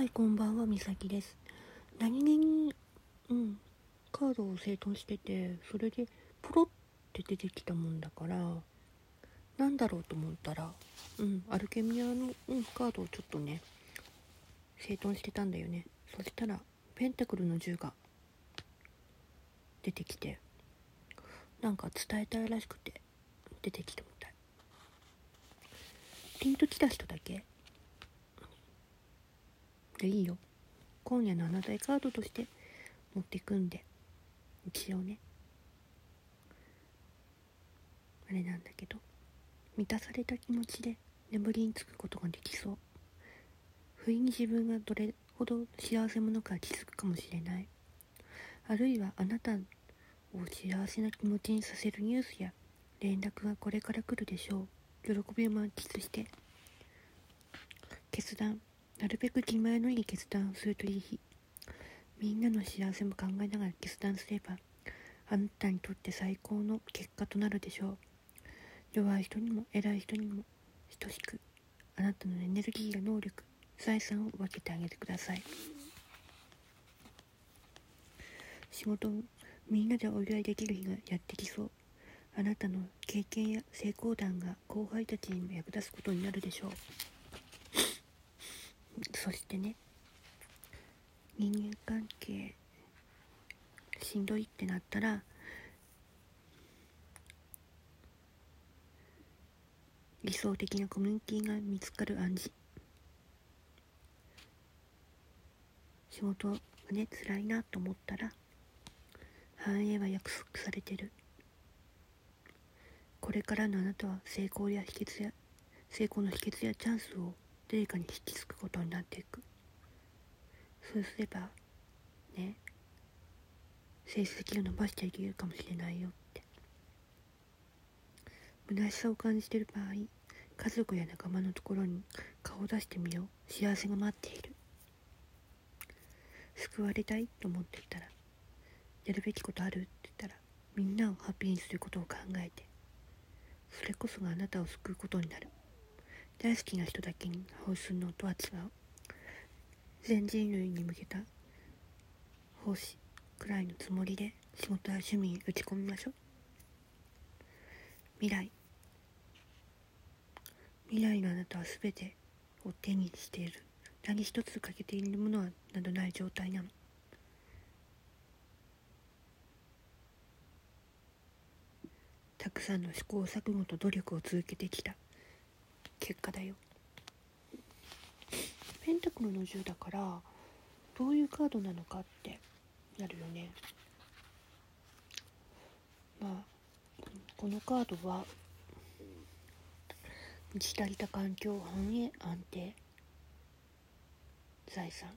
はい、こんばんは、みさきです。何気に、うん、カードを整頓してて、それで、ポロって出てきたもんだから、なんだろうと思ったら、うん、アルケミアの、うん、カードをちょっとね、整頓してたんだよね。そしたら、ペンタクルの銃が出てきて、なんか伝えたいらしくて、出てきたみたい。ピンときた人だけでいいよ。今夜のあなたへカードとして持っていくんで。一応ね。あれなんだけど。満たされた気持ちで眠りにつくことができそう。不意に自分がどれほど幸せ者か気づくかもしれない。あるいはあなたを幸せな気持ちにさせるニュースや連絡がこれから来るでしょう。喜びを満喫して。決断。なるべく気前のいい決断をするといい日。みんなの幸せも考えながら決断すればあなたにとって最高の結果となるでしょう。弱い人にも偉い人にも等しくあなたのエネルギーや能力財産を分けてあげてください。仕事をみんなでお祝いできる日がやってきそう。あなたの経験や成功談が後輩たちにも役立つことになるでしょう。そしてね人間関係しんどいってなったら理想的なコミュニティが見つかる暗示。仕事がね辛いなと思ったら繁栄は約束されてる。これからのあなたは成功や秘訣や成功の秘訣やチャンスを誰かに引き継ぐことになっていく。そうすればね成績を伸ばしていけるかもしれないよって。虚しさを感じている場合家族や仲間のところに顔を出してみよう。幸せが待っている。救われたいと思っていたらやるべきことあるって言ったらみんなをハッピーにすることを考えてそれこそがあなたを救うことになる。大好きな人だけに奉仕するのとは違う。全人類に向けた奉仕くらいのつもりで仕事や趣味に打ち込みましょう。未来。未来のあなたは全てを手にしている。何一つ欠けているものはなどない状態なの。たくさんの試行錯誤と努力を続けてきた。結果だよ。ペンタクルの10だからどういうカードなのかってなるよね。まあこのカードは満ち足りた環境繁栄安定。財産。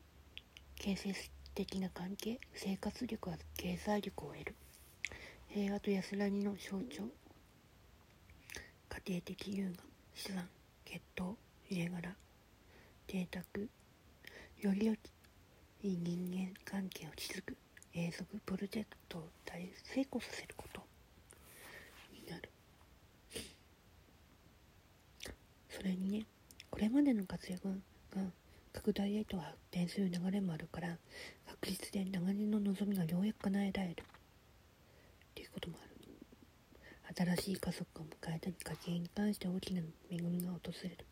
建設的な関係。生活力は経済力を得る。平和と安らぎの象徴。家庭的優雅。資産。血統家柄邸宅より良き人間関係を築く永続プロジェクトを大成功させること。になる。それにねこれまでの活躍が拡大へと発展する流れもあるから確実で長年の望みがようやく叶えられる。っていうこともある。新しい家族を迎えたり家計に関して大きな恵みが訪れる。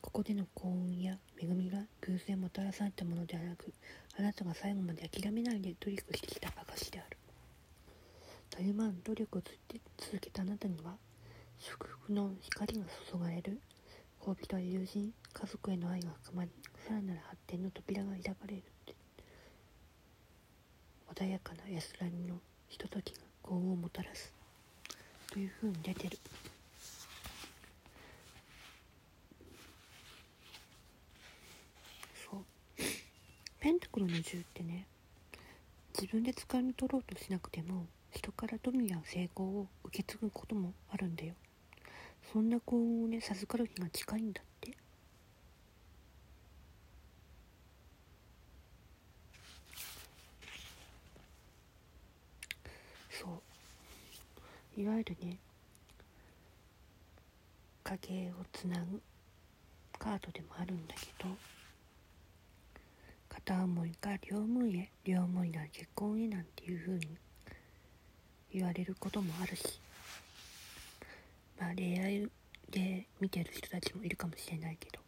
ここでの幸運や恵みが偶然もたらされたものではなくあなたが最後まで諦めないで努力してきた証である。たゆまん努力を続けたあなたには祝福の光が注がれる。恋人や友人家族への愛が深まりさらなる発展の扉が開かれる。穏やかな安らぎのひとときが幸運をもたらす。というふうに出てる。そう。ペンタクルの銃ってね自分で掴み取ろうとしなくても人から富や成功を受け継ぐこともあるんだよ。そんな幸運をね授かる日が近いんだってそういわゆるね家計をつなぐカードでもあるんだけど片思いか両思いへ両思いなら結婚へなんていう風に言われることもあるしまあ恋愛で見てる人たちもいるかもしれないけど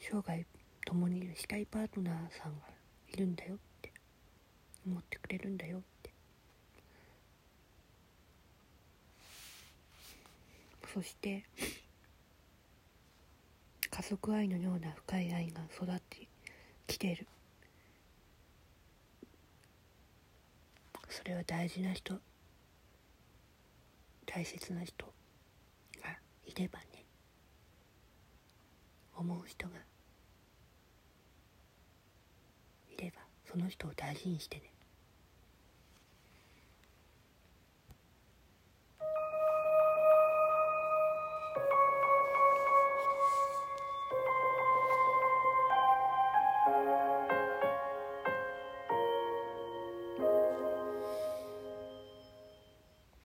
生涯共にしたいパートナーさんがいるんだよって思ってくれるんだよってそして家族愛のような深い愛が育ってきてる。それは大事な人大切な人がいればね思う人がいればその人を大事にしてね。